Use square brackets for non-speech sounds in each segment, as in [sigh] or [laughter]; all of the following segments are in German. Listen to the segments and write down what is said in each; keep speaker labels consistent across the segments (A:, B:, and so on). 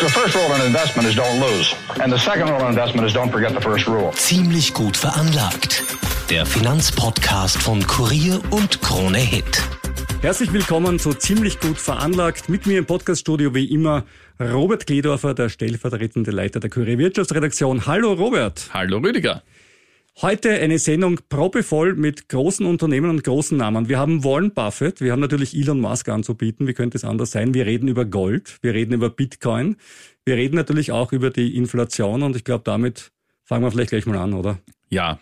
A: The first rule in investment is don't lose. And the second rule in investment is don't forget the first rule.
B: Ziemlich gut veranlagt. Der Finanzpodcast von Kurier und Krone Hit.
C: Herzlich willkommen zu Ziemlich gut veranlagt. Mit mir im Podcaststudio wie immer Robert Kledorfer, der stellvertretende Leiter der Kurier Wirtschaftsredaktion. Hallo Robert.
D: Hallo Rüdiger.
C: Heute eine Sendung probevoll mit großen Unternehmen und großen Namen. Wir haben Warren Buffett, wir haben natürlich Elon Musk anzubieten. Wie könnte es anders sein? Wir reden über Gold, wir reden über Bitcoin, wir reden natürlich auch über die Inflation und ich glaube, damit fangen wir vielleicht gleich mal an, oder?
D: Ja,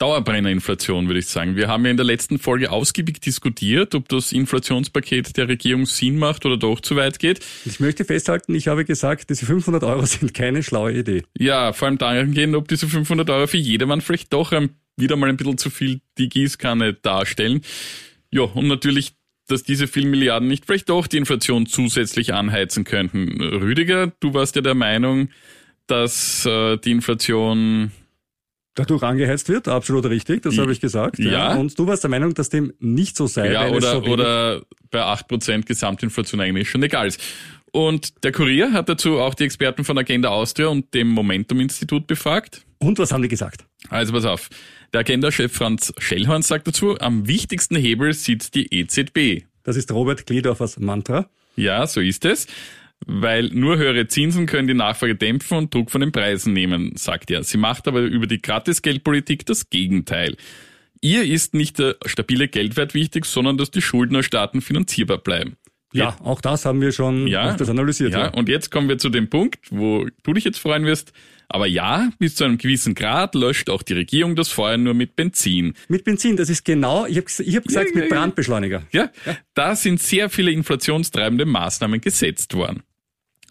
D: Dauerbrennerinflation, würde ich sagen. Wir haben ja in der letzten Folge ausgiebig diskutiert, ob das Inflationspaket der Regierung Sinn macht oder doch zu weit geht.
C: Ich möchte festhalten, ich habe gesagt, diese 500 Euro sind keine schlaue Idee.
D: Ja, vor allem dahingehend, ob diese 500 Euro für jedermann vielleicht doch wieder mal ein bisschen zu viel die Gießkanne darstellen. Ja, und natürlich dass diese vielen Milliarden nicht vielleicht doch die Inflation zusätzlich anheizen könnten. Rüdiger, du warst ja der Meinung, dass äh, die Inflation
C: dadurch angeheizt wird, absolut richtig, das habe ich gesagt. Ja. ja. Und du warst der Meinung, dass dem nicht so sei.
D: Ja, oder, so oder bei 8% Gesamtinflation eigentlich schon egal ist. Und der Kurier hat dazu auch die Experten von Agenda Austria und dem Momentum-Institut befragt.
C: Und was haben die gesagt?
D: Also pass auf. Der Agenda-Chef Franz Schellhorn sagt dazu, am wichtigsten Hebel sitzt die EZB.
C: Das ist Robert Gliedorfers Mantra.
D: Ja, so ist es weil nur höhere Zinsen können die Nachfrage dämpfen und Druck von den Preisen nehmen, sagt er. Sie macht aber über die Gratisgeldpolitik das Gegenteil. Ihr ist nicht der stabile Geldwert wichtig, sondern dass die Schuldnerstaaten finanzierbar bleiben.
C: Ja, auch das haben wir schon
D: ja,
C: das analysiert.
D: Ja, ja, und jetzt kommen wir zu dem Punkt, wo du dich jetzt freuen wirst. Aber ja, bis zu einem gewissen Grad löscht auch die Regierung das Feuer nur mit Benzin.
C: Mit Benzin, das ist genau, ich habe ich hab gesagt, ja, mit Brandbeschleuniger.
D: Ja, ja, da sind sehr viele inflationstreibende Maßnahmen gesetzt worden.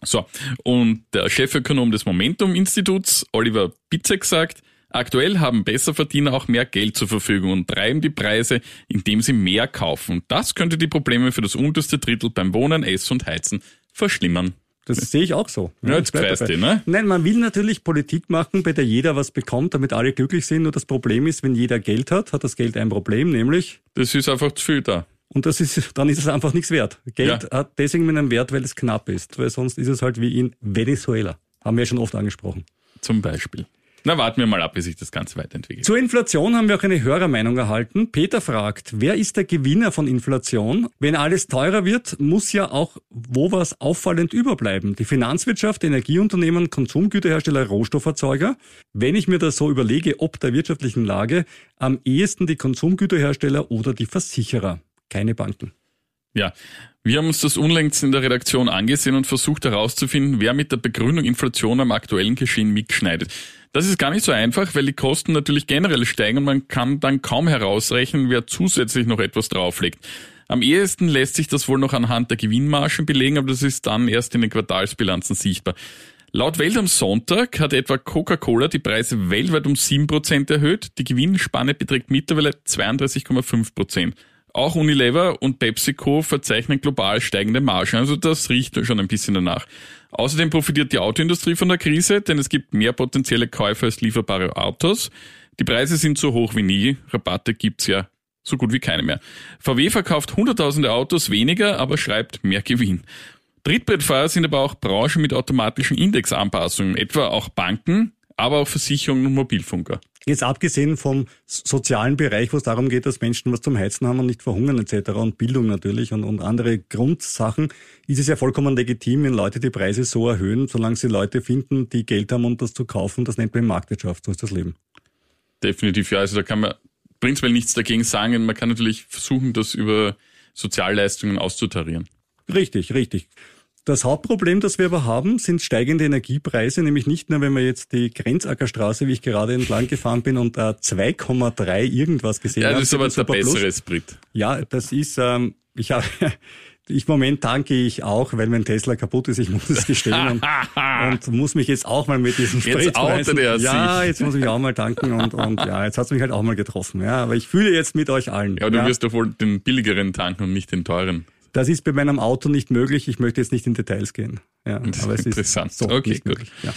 D: So, und der Chefökonom des Momentum-Instituts, Oliver Bitzek, sagt, aktuell haben Besserverdiener auch mehr Geld zur Verfügung und treiben die Preise, indem sie mehr kaufen. Das könnte die Probleme für das unterste Drittel beim Wohnen, Essen und Heizen verschlimmern.
C: Das sehe ich auch so.
D: Ja, jetzt kreist du, ne?
C: Nein, man will natürlich Politik machen, bei der jeder was bekommt, damit alle glücklich sind. Nur das Problem ist, wenn jeder Geld hat, hat das Geld ein Problem, nämlich...
D: Das ist einfach zu viel da.
C: Und das ist, dann ist es einfach nichts wert. Geld ja. hat deswegen einen Wert, weil es knapp ist, weil sonst ist es halt wie in Venezuela. Haben wir ja schon oft angesprochen.
D: Zum Beispiel. Na, warten wir mal ab, wie sich das Ganze weiterentwickelt.
C: Zur Inflation haben wir auch eine Hörermeinung erhalten. Peter fragt, wer ist der Gewinner von Inflation? Wenn alles teurer wird, muss ja auch wo was auffallend überbleiben. Die Finanzwirtschaft, Energieunternehmen, Konsumgüterhersteller, Rohstofferzeuger. Wenn ich mir das so überlege, ob der wirtschaftlichen Lage, am ehesten die Konsumgüterhersteller oder die Versicherer keine Banken.
D: Ja, wir haben uns das unlängst in der Redaktion angesehen und versucht herauszufinden, wer mit der Begründung Inflation am aktuellen Geschehen mitschneidet. Das ist gar nicht so einfach, weil die Kosten natürlich generell steigen und man kann dann kaum herausrechnen, wer zusätzlich noch etwas drauflegt. Am ehesten lässt sich das wohl noch anhand der Gewinnmargen belegen, aber das ist dann erst in den Quartalsbilanzen sichtbar. Laut Welt am Sonntag hat etwa Coca-Cola die Preise weltweit um 7% erhöht. Die Gewinnspanne beträgt mittlerweile 32,5%. Auch Unilever und PepsiCo verzeichnen global steigende Margen, also das riecht schon ein bisschen danach. Außerdem profitiert die Autoindustrie von der Krise, denn es gibt mehr potenzielle Käufer als lieferbare Autos. Die Preise sind so hoch wie nie, Rabatte gibt's ja so gut wie keine mehr. VW verkauft hunderttausende Autos weniger, aber schreibt mehr Gewinn. Trittbrettfahrer sind aber auch Branchen mit automatischen Indexanpassungen, etwa auch Banken, aber auch Versicherungen und Mobilfunker.
C: Jetzt abgesehen vom sozialen Bereich, wo es darum geht, dass Menschen was zum Heizen haben und nicht verhungern etc. und Bildung natürlich und, und andere Grundsachen, ist es ja vollkommen legitim, wenn Leute die Preise so erhöhen, solange sie Leute finden, die Geld haben, um das zu kaufen. Das nennt man Marktwirtschaft, so ist das Leben.
D: Definitiv, ja. Also da kann man prinzipiell nichts dagegen sagen. Man kann natürlich versuchen, das über Sozialleistungen auszutarieren.
C: Richtig, richtig. Das Hauptproblem, das wir aber haben, sind steigende Energiepreise, nämlich nicht nur, wenn man jetzt die Grenzackerstraße, wie ich gerade entlang gefahren bin, und äh, 2,3 irgendwas gesehen
D: habe. Ja, das ist aber der bessere Sprit.
C: Ja, das ist, ähm, ich habe [laughs] ich Moment tanke ich auch, weil mein Tesla kaputt ist. Ich muss es gestehen und, [laughs] und muss mich jetzt auch mal mit diesen
D: Spritpreisen... Jetzt
C: ja, jetzt muss ich auch mal tanken und, und ja, jetzt hat's mich halt auch mal getroffen. Ja, aber ich fühle jetzt mit euch allen.
D: Ja, du ja. wirst doch wohl den billigeren tanken und nicht den teuren.
C: Das ist bei meinem Auto nicht möglich. Ich möchte jetzt nicht in Details gehen. Ja, [laughs]
D: aber es interessant.
C: ist so okay, gut. Möglich. Ja.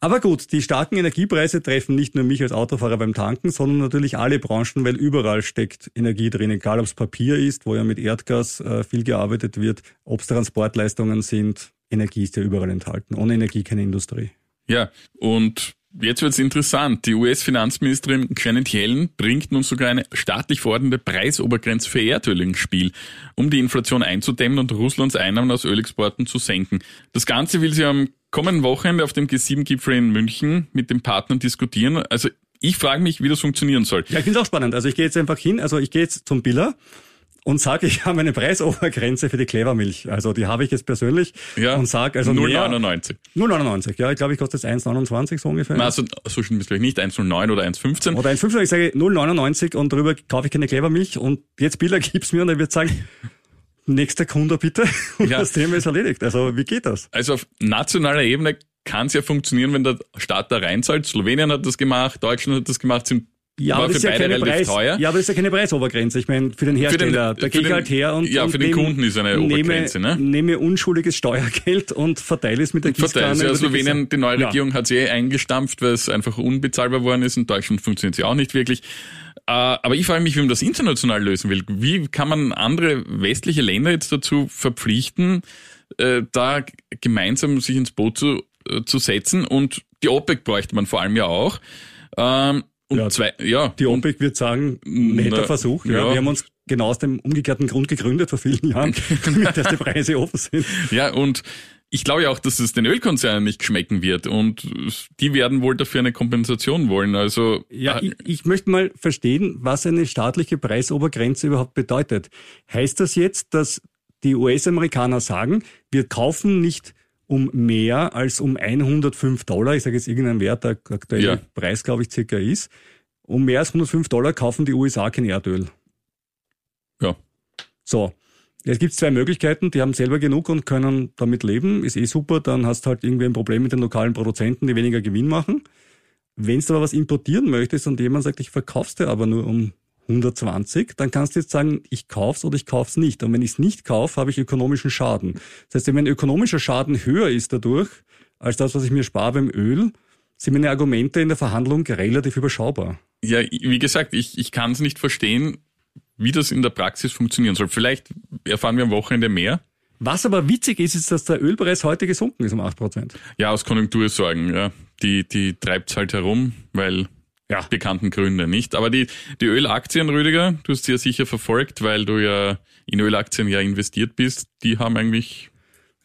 C: Aber gut, die starken Energiepreise treffen nicht nur mich als Autofahrer beim Tanken, sondern natürlich alle Branchen, weil überall steckt Energie drin, egal ob es Papier ist, wo ja mit Erdgas äh, viel gearbeitet wird, ob es Transportleistungen sind. Energie ist ja überall enthalten. Ohne Energie keine Industrie.
D: Ja, und Jetzt wird's interessant. Die US-Finanzministerin Janet Yellen bringt nun sogar eine staatlich fordernde Preisobergrenze für Erdöl ins Spiel, um die Inflation einzudämmen und Russlands Einnahmen aus Ölexporten zu senken. Das Ganze will sie am kommenden Wochenende auf dem G7-Gipfel in München mit den Partnern diskutieren. Also ich frage mich, wie das funktionieren soll.
C: Ja, ich finde es auch spannend. Also ich gehe jetzt einfach hin, also ich gehe jetzt zum Biller und sage, ich habe eine Preisobergrenze für die Clevermilch. Also die habe ich jetzt persönlich
D: ja,
C: und sage also
D: 0,99.
C: 0,99, ja, ich glaube, ich kostet 1,29 so ungefähr.
D: Also so schön bist du nicht 1,09 oder 1,15.
C: Oder 1,15, ich sage 0,99 und darüber kaufe ich keine Clevermilch und jetzt Bilder [laughs] gibt's mir und er wird sagen, nächster Kunde bitte [laughs] und ja. das Thema ist erledigt. Also wie geht das?
D: Also auf nationaler Ebene kann es ja funktionieren, wenn der Staat da reinzahlt. Slowenien hat das gemacht, Deutschland hat das gemacht, sind
C: ja, aber das ist ja keine Preis, teuer. Ja, aber das ist ja keine Preisobergrenze. Ich meine, für den Hersteller,
D: für den,
C: da gehe ich halt her und
D: Ja,
C: und
D: für den nehme, Kunden ist eine Obergrenze,
C: nehme,
D: ne?
C: Nehme unschuldiges Steuergeld und verteile es mit der Gießkanne.
D: Verteile ja, Slowenien, die neue Regierung ja. hat sie eh eingestampft, weil es einfach unbezahlbar worden ist. In Deutschland funktioniert sie auch nicht wirklich. Äh, aber ich frage mich, wie man das international lösen will. Wie kann man andere westliche Länder jetzt dazu verpflichten, äh, da gemeinsam sich ins Boot zu, äh, zu setzen? Und die OPEC bräuchte man vor allem ja auch.
C: Und ja, zwei, ja. Die OPEC wird sagen, netter Versuch. Ja. Wir haben uns genau aus dem umgekehrten Grund gegründet vor vielen Jahren, [laughs] dass die Preise offen sind.
D: Ja, und ich glaube ja auch, dass es den Ölkonzernen nicht schmecken wird und die werden wohl dafür eine Kompensation wollen. Also
C: ja, äh, ich, ich möchte mal verstehen, was eine staatliche Preisobergrenze überhaupt bedeutet. Heißt das jetzt, dass die US-Amerikaner sagen, wir kaufen nicht um mehr als um 105 Dollar, ich sage jetzt irgendeinen Wert, der aktuelle ja. Preis, glaube ich, circa ist, um mehr als 105 Dollar kaufen die USA kein Erdöl.
D: Ja.
C: So. Jetzt gibt es zwei Möglichkeiten, die haben selber genug und können damit leben, ist eh super, dann hast du halt irgendwie ein Problem mit den lokalen Produzenten, die weniger Gewinn machen. Wenn du aber was importieren möchtest und jemand sagt, ich verkauf's dir aber nur um 120, dann kannst du jetzt sagen, ich kauf's oder ich kauf's nicht. Und wenn ich es nicht kaufe, habe ich ökonomischen Schaden. Das heißt, wenn mein ökonomischer Schaden höher ist dadurch, als das, was ich mir spare beim Öl, sind meine Argumente in der Verhandlung relativ überschaubar.
D: Ja, wie gesagt, ich, ich kann es nicht verstehen, wie das in der Praxis funktionieren soll. Vielleicht erfahren wir am Wochenende mehr.
C: Was aber witzig ist, ist, dass der Ölpreis heute gesunken ist um 8%.
D: Ja, aus Konjunktursorgen, ja. Die, die treibt's halt herum, weil ja. bekannten Gründe, nicht? Aber die, die Ölaktien, Rüdiger, du hast sie ja sicher verfolgt, weil du ja in Ölaktien ja investiert bist, die haben eigentlich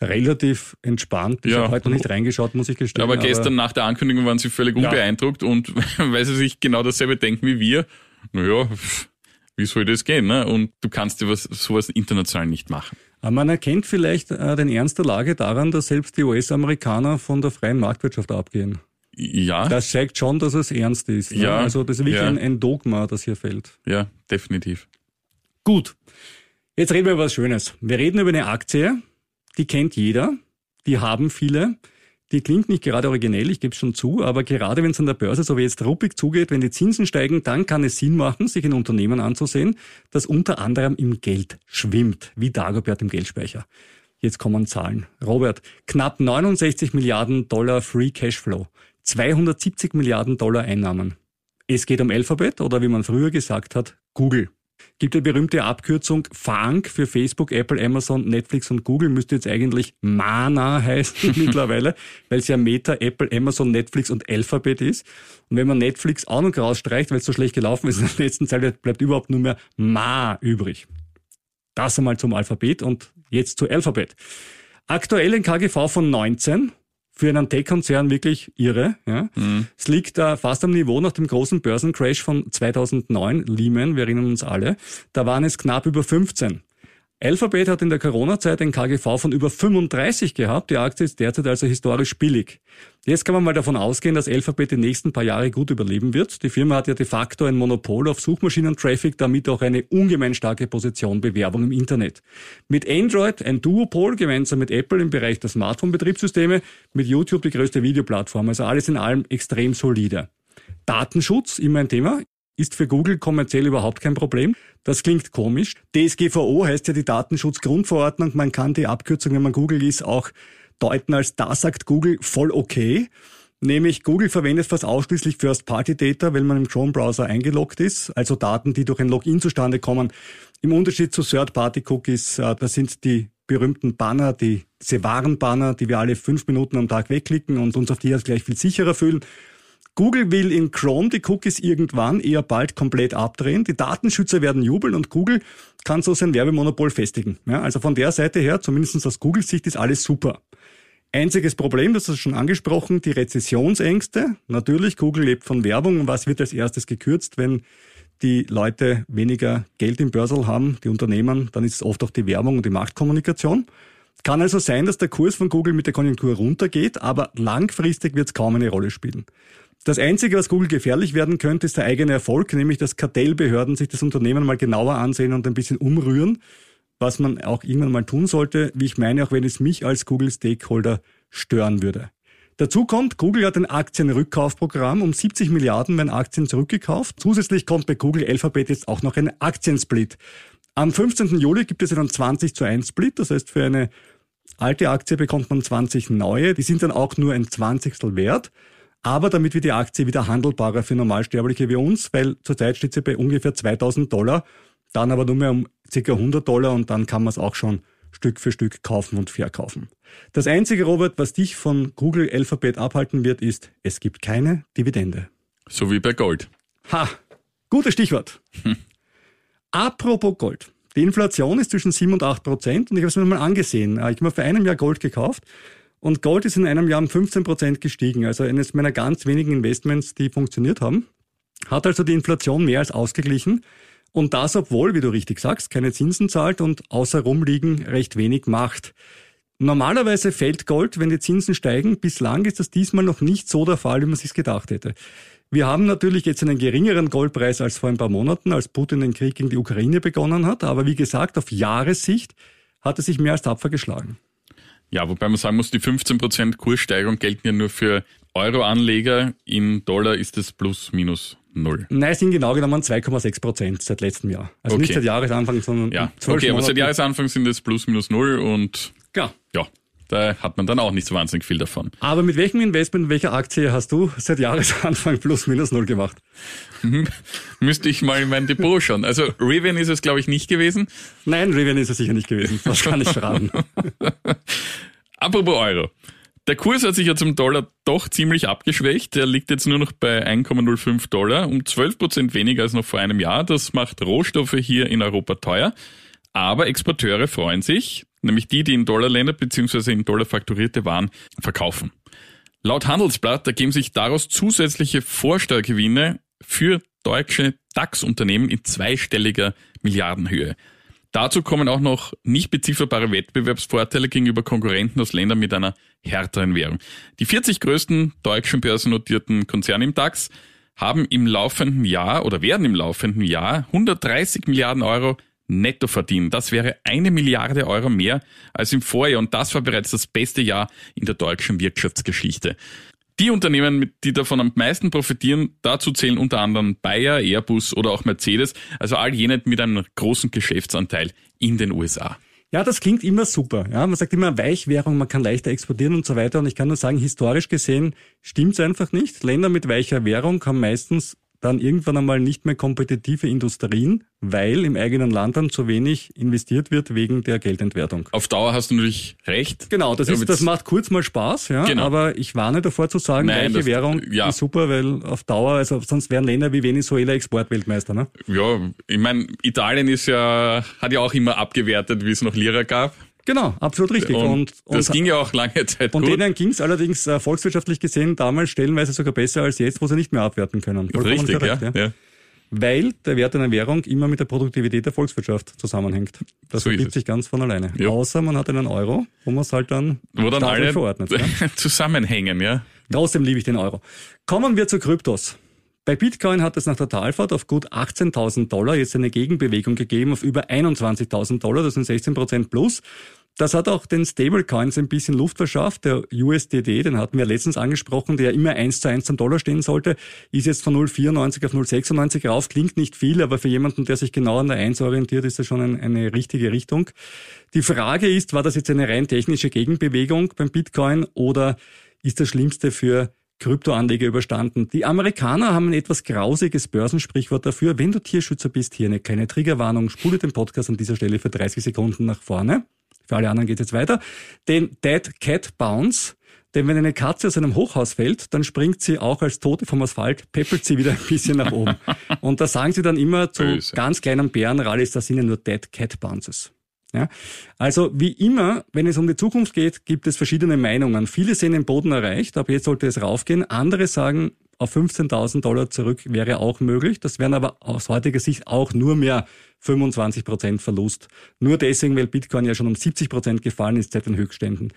C: relativ entspannt. Ich ja. habe heute noch nicht reingeschaut, muss ich gestehen.
D: Aber gestern aber nach der Ankündigung waren sie völlig unbeeindruckt ja. und [laughs] weil sie sich genau dasselbe denken wie wir, naja, wie soll das gehen? Ne? Und du kannst dir was, sowas international nicht machen.
C: Man erkennt vielleicht äh, den Ernst der Lage daran, dass selbst die US-Amerikaner von der freien Marktwirtschaft abgehen.
D: Ja.
C: Das zeigt schon, dass es ernst ist. Ne? Ja. Also das ist wirklich ja. ein, ein Dogma, das hier fällt.
D: Ja, definitiv.
C: Gut. Jetzt reden wir über was Schönes. Wir reden über eine Aktie, die kennt jeder, die haben viele. Die klingt nicht gerade originell, ich gebe es schon zu, aber gerade wenn es an der Börse so wie jetzt ruppig zugeht, wenn die Zinsen steigen, dann kann es Sinn machen, sich ein Unternehmen anzusehen, das unter anderem im Geld schwimmt, wie Dagobert im Geldspeicher. Jetzt kommen Zahlen. Robert, knapp 69 Milliarden Dollar Free Cashflow. 270 Milliarden Dollar Einnahmen. Es geht um Alphabet oder wie man früher gesagt hat, Google. Gibt die berühmte Abkürzung FANG für Facebook, Apple, Amazon, Netflix und Google, müsste jetzt eigentlich MANA [laughs] heißen [laughs] mittlerweile, weil es ja Meta, Apple, Amazon, Netflix und Alphabet ist. Und wenn man Netflix auch noch rausstreicht, weil es so schlecht gelaufen ist in der letzten Zeit, bleibt überhaupt nur mehr MA übrig. Das einmal zum Alphabet und jetzt zu Alphabet. Aktuell ein KGV von 19 für einen Tech-Konzern wirklich irre. Ja. Mhm. Es liegt da fast am Niveau nach dem großen Börsencrash von 2009, Lehman, wir erinnern uns alle. Da waren es knapp über 15. Alphabet hat in der Corona-Zeit ein KGV von über 35 gehabt. Die Aktie ist derzeit also historisch billig. Jetzt kann man mal davon ausgehen, dass Alphabet die nächsten paar Jahre gut überleben wird. Die Firma hat ja de facto ein Monopol auf Suchmaschinen-Traffic, damit auch eine ungemein starke Position Bewerbung im Internet. Mit Android ein Duopol gemeinsam mit Apple im Bereich der Smartphone-Betriebssysteme, mit YouTube die größte Videoplattform. Also alles in allem extrem solide. Datenschutz, immer ein Thema ist für Google kommerziell überhaupt kein Problem. Das klingt komisch. DSGVO heißt ja die Datenschutzgrundverordnung. Man kann die Abkürzung, wenn man Google ist, auch deuten als da sagt Google voll okay. Nämlich Google verwendet fast ausschließlich First-Party-Data, wenn man im Chrome-Browser eingeloggt ist, also Daten, die durch ein Login zustande kommen. Im Unterschied zu Third-Party-Cookies, äh, das sind die berühmten Banner, die, diese Waren-Banner, die wir alle fünf Minuten am Tag wegklicken und uns auf die als gleich viel sicherer fühlen. Google will in Chrome die Cookies irgendwann eher bald komplett abdrehen. Die Datenschützer werden jubeln und Google kann so sein Werbemonopol festigen. Ja, also von der Seite her, zumindest aus Googles Sicht, ist alles super. Einziges Problem, das ist schon angesprochen, die Rezessionsängste. Natürlich, Google lebt von Werbung. Und was wird als erstes gekürzt, wenn die Leute weniger Geld im Börsel haben, die Unternehmen, dann ist es oft auch die Werbung und die Marktkommunikation. Kann also sein, dass der Kurs von Google mit der Konjunktur runtergeht, aber langfristig wird es kaum eine Rolle spielen. Das Einzige, was Google gefährlich werden könnte, ist der eigene Erfolg, nämlich dass Kartellbehörden sich das Unternehmen mal genauer ansehen und ein bisschen umrühren, was man auch irgendwann mal tun sollte, wie ich meine, auch wenn es mich als Google-Stakeholder stören würde. Dazu kommt, Google hat ein Aktienrückkaufprogramm. Um 70 Milliarden werden Aktien zurückgekauft. Zusätzlich kommt bei Google Alphabet jetzt auch noch ein Aktiensplit. Am 15. Juli gibt es einen 20 zu 1 Split. Das heißt, für eine alte Aktie bekommt man 20 neue. Die sind dann auch nur ein Zwanzigstel wert. Aber damit wird die Aktie wieder handelbarer für Normalsterbliche wie uns, weil zurzeit steht sie bei ungefähr 2000 Dollar, dann aber nur mehr um ca. 100 Dollar und dann kann man es auch schon Stück für Stück kaufen und verkaufen. Das einzige, Robert, was dich von Google Alphabet abhalten wird, ist, es gibt keine Dividende.
D: So wie bei Gold.
C: Ha, gutes Stichwort. Hm. Apropos Gold. Die Inflation ist zwischen 7 und 8 Prozent und ich habe es mir mal angesehen. Ich habe mir vor einem Jahr Gold gekauft und Gold ist in einem Jahr um 15 Prozent gestiegen. Also eines meiner ganz wenigen Investments, die funktioniert haben. Hat also die Inflation mehr als ausgeglichen. Und das, obwohl, wie du richtig sagst, keine Zinsen zahlt und außer rumliegen recht wenig macht. Normalerweise fällt Gold, wenn die Zinsen steigen. Bislang ist das diesmal noch nicht so der Fall, wie man sich gedacht hätte. Wir haben natürlich jetzt einen geringeren Goldpreis als vor ein paar Monaten, als Putin den Krieg gegen die Ukraine begonnen hat. Aber wie gesagt, auf Jahressicht hat er sich mehr als tapfer geschlagen.
D: Ja, wobei man sagen muss, die 15% Kurssteigerung gelten ja nur für Euro-Anleger. In Dollar ist es plus minus null.
C: Nein, es sind genau genommen 2,6 Prozent seit letztem Jahr. Also okay. nicht seit Jahresanfang, sondern
D: ja. Okay, aber seit Jahresanfang sind es plus minus null und da hat man dann auch nicht so wahnsinnig viel davon.
C: Aber mit welchem Investment, welcher Aktie hast du seit Jahresanfang plus minus null gemacht?
D: Mhm. Müsste ich mal in mein Depot schauen. Also Rivian ist es, glaube ich, nicht gewesen.
C: Nein, Rivian ist es sicher nicht gewesen. [laughs] Das kann ich verraten. [laughs]
D: Apropos Euro. Der Kurs hat sich ja zum Dollar doch ziemlich abgeschwächt. Der liegt jetzt nur noch bei 1,05 Dollar, um 12 Prozent weniger als noch vor einem Jahr. Das macht Rohstoffe hier in Europa teuer. Aber Exporteure freuen sich, nämlich die, die in Dollarländer bzw. in Dollar fakturierte Waren verkaufen. Laut Handelsblatt ergeben sich daraus zusätzliche Vorsteuergewinne für deutsche DAX-Unternehmen in zweistelliger Milliardenhöhe. Dazu kommen auch noch nicht bezifferbare Wettbewerbsvorteile gegenüber Konkurrenten aus Ländern mit einer härteren Währung. Die 40 größten deutschen börsennotierten Konzerne im DAX haben im laufenden Jahr oder werden im laufenden Jahr 130 Milliarden Euro netto verdienen. Das wäre eine Milliarde Euro mehr als im Vorjahr und das war bereits das beste Jahr in der deutschen Wirtschaftsgeschichte. Die Unternehmen, die davon am meisten profitieren, dazu zählen unter anderem Bayer, Airbus oder auch Mercedes, also all jene mit einem großen Geschäftsanteil in den USA.
C: Ja, das klingt immer super. Ja, man sagt immer Weichwährung, man kann leichter exportieren und so weiter. Und ich kann nur sagen, historisch gesehen stimmt's einfach nicht. Länder mit weicher Währung haben meistens dann irgendwann einmal nicht mehr kompetitive Industrien, weil im eigenen Land dann zu wenig investiert wird wegen der Geldentwertung.
D: Auf Dauer hast du natürlich recht.
C: Genau, das, ist, das macht kurz mal Spaß, ja, genau. aber ich warne davor zu sagen, Nein, weiche Währung ja. ist super, weil auf Dauer, also sonst wären Länder wie Venezuela Exportweltmeister. Ne?
D: Ja, ich meine, Italien ist ja, hat ja auch immer abgewertet, wie es noch Lira gab.
C: Genau, absolut richtig.
D: Und, und, und das ging ja auch lange Zeit
C: Und gut. denen ging es allerdings äh, volkswirtschaftlich gesehen damals stellenweise sogar besser als jetzt, wo sie nicht mehr abwerten können.
D: Vollkommen richtig, korrekt, ja, ja.
C: weil der Wert einer Währung immer mit der Produktivität der Volkswirtschaft zusammenhängt. Das
D: So
C: ergibt sich ganz von alleine.
D: Ja.
C: Außer man hat einen Euro, wo man es halt dann,
D: Wo dann alle
C: verordnet. Ja? [laughs]
D: zusammenhängen, ja.
C: Trotzdem liebe ich den Euro. Kommen wir zu Kryptos. Bei Bitcoin hat es nach der Talfahrt auf gut 18.000 Dollar jetzt eine Gegenbewegung gegeben auf über 21.000 Dollar, das sind 16 Prozent plus. Das hat auch den Stablecoins ein bisschen Luft verschafft. Der USDD, den hatten wir letztens angesprochen, der immer eins zu eins zum Dollar stehen sollte, ist jetzt von 0,94 auf 0,96 rauf. Klingt nicht viel, aber für jemanden, der sich genau an der 1 orientiert, ist das schon ein, eine richtige Richtung. Die Frage ist, war das jetzt eine rein technische Gegenbewegung beim Bitcoin oder ist das Schlimmste für Kryptoanleger überstanden. Die Amerikaner haben ein etwas grausiges Börsensprichwort dafür. Wenn du Tierschützer bist, hier eine kleine Triggerwarnung, spule den Podcast an dieser Stelle für 30 Sekunden nach vorne. Für alle anderen geht es jetzt weiter. Den Dead Cat Bounce. Denn wenn eine Katze aus einem Hochhaus fällt, dann springt sie auch als Tote vom Asphalt, peppelt sie wieder ein bisschen nach oben. [laughs] Und da sagen sie dann immer zu
D: Böse.
C: ganz kleinen Bärenrallies, das sind ja nur Dead Cat Bounces. Ja? Also wie immer, wenn es um die Zukunft geht, gibt es verschiedene Meinungen. Viele sehen den Boden erreicht, aber jetzt sollte es raufgehen. Andere sagen, auf 15.000 Dollar zurück wäre auch möglich. Das wären aber aus heutiger Sicht auch nur mehr 25 Prozent Verlust. Nur deswegen, weil Bitcoin ja schon um 70 Prozent gefallen ist seit den Höchstständen.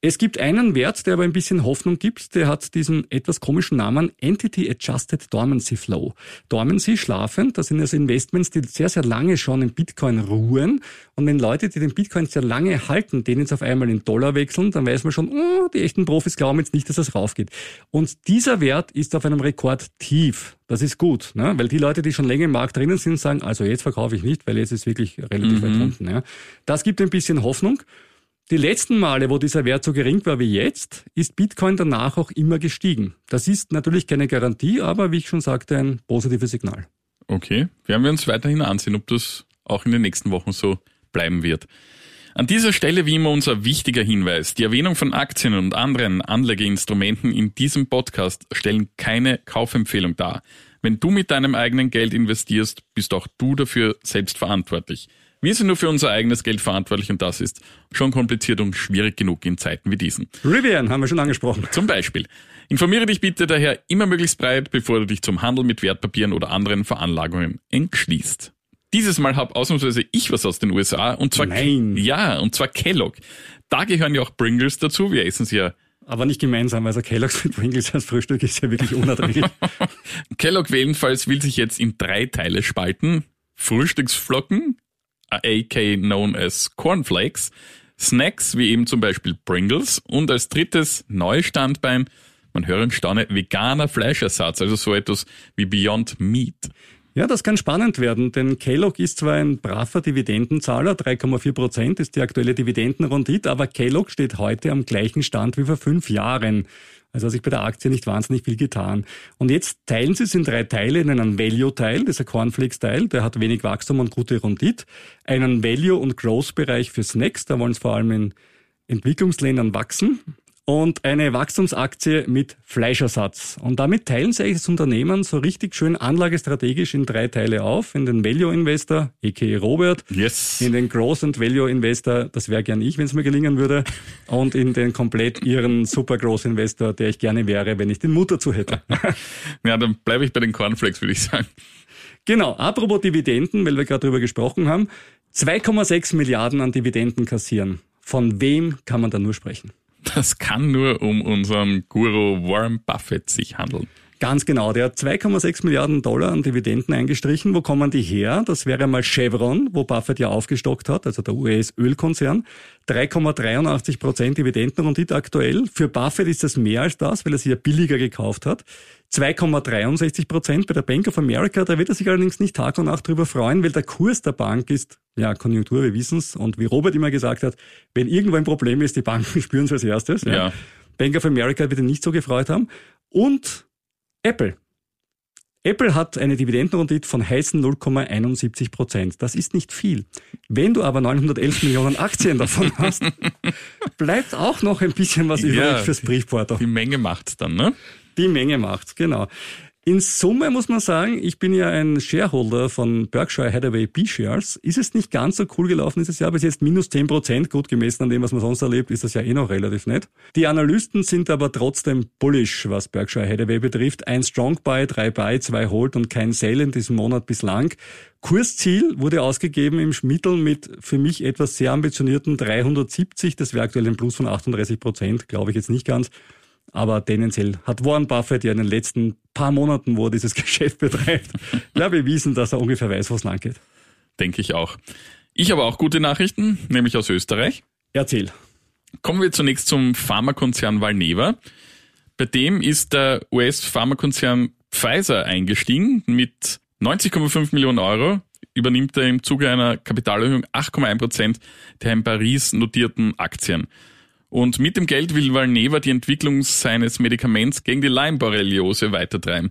C: Es gibt einen Wert, der aber ein bisschen Hoffnung gibt. Der hat diesen etwas komischen Namen Entity Adjusted Dormancy Flow. Dormancy, schlafend, das sind also Investments, die sehr, sehr lange schon in Bitcoin ruhen. Und wenn Leute, die den Bitcoin sehr lange halten, den jetzt auf einmal in Dollar wechseln, dann weiß man schon, oh, die echten Profis glauben jetzt nicht, dass es raufgeht. Und dieser Wert ist auf einem Rekord tief. Das ist gut, ne? weil die Leute, die schon länger im Markt drinnen sind, sagen, also jetzt verkaufe ich nicht, weil jetzt ist wirklich relativ weit unten. Ja? Das gibt ein bisschen Hoffnung. Die letzten Male, wo dieser Wert so gering war wie jetzt, ist Bitcoin danach auch immer gestiegen. Das ist natürlich keine Garantie, aber wie ich schon sagte, ein positives Signal.
D: Okay, werden wir uns weiterhin ansehen, ob das auch in den nächsten Wochen so bleiben wird. An dieser Stelle wie immer unser wichtiger Hinweis. Die Erwähnung von Aktien und anderen Anlegeinstrumenten in diesem Podcast stellen keine Kaufempfehlung dar. Wenn du mit deinem eigenen Geld investierst, bist auch du dafür selbst verantwortlich. Wir sind nur für unser eigenes Geld verantwortlich und das ist schon kompliziert und schwierig genug in Zeiten wie diesen.
C: Rivian haben wir schon angesprochen.
D: Zum Beispiel. Informiere dich bitte daher immer möglichst breit, bevor du dich zum Handel mit Wertpapieren oder anderen Veranlagungen entschließt. Dieses Mal habe ausnahmsweise ich was aus den USA und zwar
C: Nein.
D: ja und zwar Kellogg. Da gehören ja auch Pringles dazu. Wir essen sie ja.
C: Aber nicht gemeinsam, also Kellogg's mit Pringles als Frühstück ist ja wirklich unerträglich. [laughs]
D: Kellogg jedenfalls will sich jetzt in drei Teile spalten: Frühstücksflocken, aka known as Cornflakes, Snacks wie eben zum Beispiel Pringles und als drittes neues Standbein, man höre und staune, veganer Fleischersatz, also so etwas wie Beyond Meat.
C: Ja, das kann spannend werden, denn Kellogg ist zwar ein braver Dividendenzahler, 3,4 Prozent ist die aktuelle Dividendenrendite, aber Kellogg steht heute am gleichen Stand wie vor fünf Jahren. Also hat sich bei der Aktie nicht wahnsinnig viel getan. Und jetzt teilen sie es in drei Teile, in einen Value-Teil, dieser Cornflakes-Teil, der hat wenig Wachstum und gute Rendite, einen Value- und Growth-Bereich für Snacks, da wollen es vor allem in Entwicklungsländern wachsen und eine Wachstumsaktie mit Fleischersatz. Und damit teilen sie das Unternehmen so richtig schön anlagestrategisch in drei Teile auf. In den Value Investor, a.k.a. Robert,
D: Yes.
C: in den Growth and Value Investor, das wäre gern ich, wenn es mir gelingen würde, und in den komplett ihren Super Growth Investor, der ich gerne wäre, wenn ich den Mut dazu hätte. [laughs]
D: Ja, dann bleibe ich bei den Cornflakes, würde ich sagen.
C: Genau, apropos Dividenden, weil wir gerade drüber gesprochen haben, 2,6 Milliarden an Dividenden kassieren. Von wem kann man da nur sprechen?
D: Das kann nur um unseren Guru Warren Buffett sich handeln.
C: Ganz genau, der hat 2,6 Milliarden Dollar an Dividenden eingestrichen. Wo kommen die her? Das wäre mal Chevron, wo Buffett ja aufgestockt hat, also der US-Ölkonzern. 3,83 Prozent Dividendenrendite aktuell. Für Buffett ist das mehr als das, weil er sie ja billiger gekauft hat. 2,63 Prozent bei der Bank of America. Da wird er sich allerdings nicht Tag und Nacht drüber freuen, weil der Kurs der Bank ist, ja, Konjunktur, wir wissen's. Und wie Robert immer gesagt hat, wenn irgendwo ein Problem ist, die Banken [laughs] spüren es als erstes.
D: Ja.
C: Bank of America wird ihn nicht so gefreut haben. Und Apple. Apple hat eine Dividendenrendite von heißen 0,71 Prozent. Das ist nicht viel. Wenn du aber 911 Millionen Aktien davon hast, [laughs] bleibt auch noch ein bisschen was übrig
D: Ja.
C: fürs Briefporto.
D: Die Menge macht's dann, ne?
C: Die Menge macht's, genau. In Summe muss man sagen, ich bin ja ein Shareholder von Berkshire Hathaway B-Shares. Ist es nicht ganz so cool gelaufen dieses Jahr? Bis jetzt minus 10 Prozent, gut gemessen an dem, was man sonst erlebt, ist das ja eh noch relativ nett. Die Analysten sind aber trotzdem bullish, was Berkshire Hathaway betrifft. Ein Strong Buy, drei Buy, zwei Hold und kein Sale in diesem Monat bislang. Kursziel wurde ausgegeben im Schmittel mit für mich etwas sehr ambitionierten 370. Das wäre aktuell ein Plus von 38 Prozent, glaube ich jetzt nicht ganz. Aber tendenziell hat Warren Buffett ja in den letzten paar Monaten, wo er dieses [laughs] Geschäft betreibt, ja bewiesen, dass er ungefähr weiß, wo es lang geht.
D: Denke ich auch. Ich habe auch gute Nachrichten, nämlich aus Österreich.
C: Erzähl.
D: Kommen wir zunächst zum Pharmakonzern Valneva. Bei dem ist der US-Pharmakonzern Pfizer eingestiegen mit 90,5 Millionen Euro übernimmt er im Zuge einer Kapitalerhöhung 8,1 Prozent der in Paris notierten Aktien. Und mit dem Geld will Valneva die Entwicklung seines Medikaments gegen die Lyme-Borreliose weitertreiben.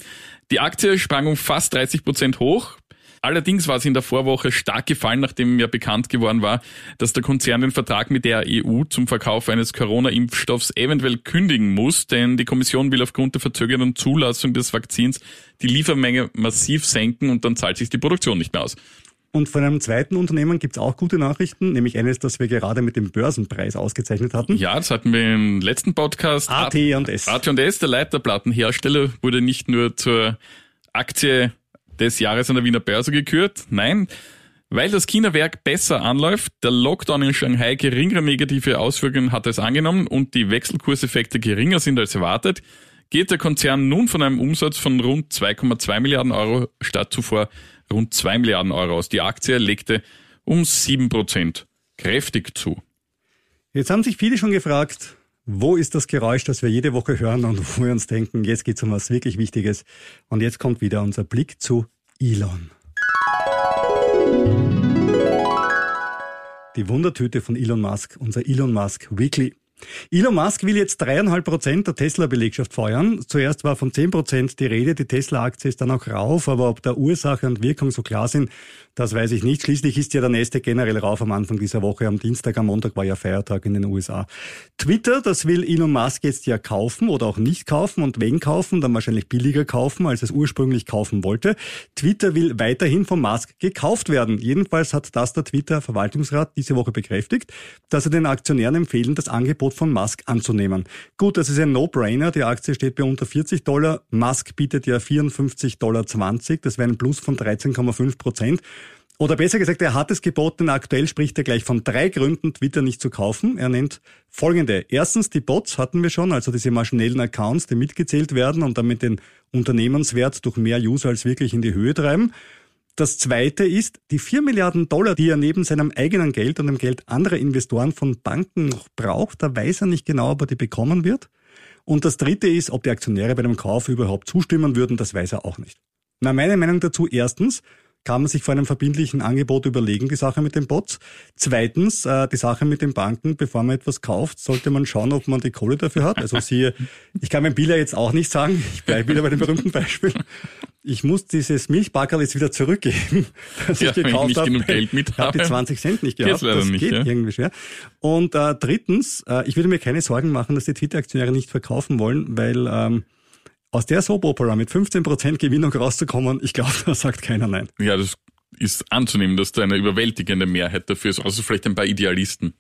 D: Die Aktie sprang um fast 30 Prozent hoch. Allerdings war sie in der Vorwoche stark gefallen, nachdem ja bekannt geworden war, dass der Konzern den Vertrag mit der EU zum Verkauf eines Corona-Impfstoffs eventuell kündigen muss, denn die Kommission will aufgrund der verzögerten Zulassung des Vakzins die Liefermenge massiv senken und dann zahlt sich die Produktion nicht mehr aus.
C: Und von einem zweiten Unternehmen gibt es auch gute Nachrichten, nämlich eines, das wir gerade mit dem Börsenpreis ausgezeichnet hatten.
D: Ja, das hatten wir im letzten Podcast.
C: AT&S.
D: AT&S, der Leiterplattenhersteller, wurde nicht nur zur Aktie des Jahres an der Wiener Börse gekürt. Nein, weil das China-Werk besser anläuft, der Lockdown in Shanghai geringere negative Auswirkungen hat es angenommen und die Wechselkurseffekte geringer sind als erwartet, geht der Konzern nun von einem Umsatz von rund 2,2 Milliarden Euro statt zuvor rund 2 Milliarden Euro aus. Die Aktie legte um 7 Prozent kräftig zu.
C: Jetzt haben sich viele schon gefragt, wo ist das Geräusch, das wir jede Woche hören und wo wir uns denken, jetzt geht es um was wirklich Wichtiges. Und jetzt kommt wieder unser Blick zu Elon. Die Wundertüte von Elon Musk, unser Elon Musk Weekly. Elon Musk will jetzt dreieinhalb Prozent der Tesla-Belegschaft feuern. Zuerst war von zehn Prozent die Rede, die Tesla-Aktie ist dann auch rauf, aber ob da Ursache und Wirkung so klar sind, das weiß ich nicht. Schließlich ist ja der nächste generell rauf am Anfang dieser Woche. Am Dienstag, am Montag war ja Feiertag in den USA. Twitter, das will Elon Musk jetzt ja kaufen oder auch nicht kaufen und wenn kaufen, dann wahrscheinlich billiger kaufen, als es ursprünglich kaufen wollte. Twitter will weiterhin von Musk gekauft werden. Jedenfalls hat das der Twitter-Verwaltungsrat diese Woche bekräftigt, dass er den Aktionären empfehlen, das Angebot von Musk anzunehmen. Gut, das ist ein No-Brainer. Die Aktie steht bei unter 40 Dollar. Musk bietet ja 54,20 Dollar. Das wäre ein Plus von 13,5 Prozent. Oder besser gesagt, er hat es geboten. Aktuell spricht er gleich von drei Gründen, Twitter nicht zu kaufen. Er nennt folgende. Erstens, die Bots hatten wir schon, also diese maschinellen Accounts, die mitgezählt werden und damit den Unternehmenswert durch mehr User als wirklich in die Höhe treiben. Das zweite ist, die vier Milliarden Dollar, die er neben seinem eigenen Geld und dem Geld anderer Investoren von Banken noch braucht, da weiß er nicht genau, ob er die bekommen wird. Und das dritte ist, ob die Aktionäre bei dem Kauf überhaupt zustimmen würden, das weiß er auch nicht. Na, meine Meinung dazu erstens, kann man sich vor einem verbindlichen Angebot überlegen, die Sache mit den Bots. Zweitens, äh, die Sache mit den Banken, bevor man etwas kauft, sollte man schauen, ob man die Kohle dafür hat. Also siehe, [laughs] ich kann mein Biller jetzt auch nicht sagen, ich bleibe wieder bei dem berühmten Beispiel. Ich muss dieses Milchbackerl jetzt wieder zurückgeben, [laughs]
D: das ja, ich gekauft ich nicht habe. Genug Geld mit
C: ich habe die 20 Cent nicht gehabt.
D: Das
C: nicht, geht
D: ja.
C: irgendwie schwer. Und äh, drittens, äh, ich würde mir keine Sorgen machen, dass die Twitter-Aktionäre nicht verkaufen wollen, weil ähm, aus der Soap Opera mit 15% Gewinnung rauszukommen, ich glaube, [laughs] da sagt keiner nein.
D: Ja, das ist anzunehmen, dass da eine überwältigende Mehrheit dafür ist, außer vielleicht ein paar Idealisten.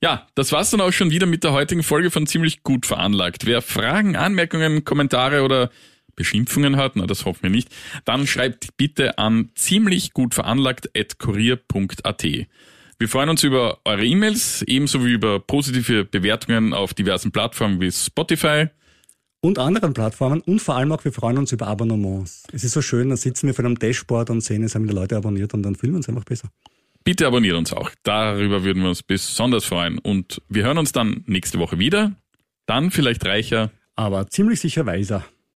D: Ja, das war's dann auch schon wieder mit der heutigen Folge von Ziemlich gut veranlagt. Wer Fragen, Anmerkungen, Kommentare oder Beschimpfungen hat, na das hoffen wir nicht, dann schreibt bitte an ziemlich gut veranlagt.kurier.at. Wir freuen uns über eure E-Mails, ebenso wie über positive Bewertungen auf diversen Plattformen wie Spotify,
C: und anderen Plattformen und vor allem auch, wir freuen uns über Abonnements. Es ist so schön, dann sitzen wir vor einem Dashboard und sehen, es haben die Leute abonniert und dann fühlen wir uns einfach besser.
D: Bitte abonniert uns auch. Darüber würden wir uns besonders freuen. Und wir hören uns dann nächste Woche wieder. Dann vielleicht reicher.
C: Aber ziemlich sicher weiser.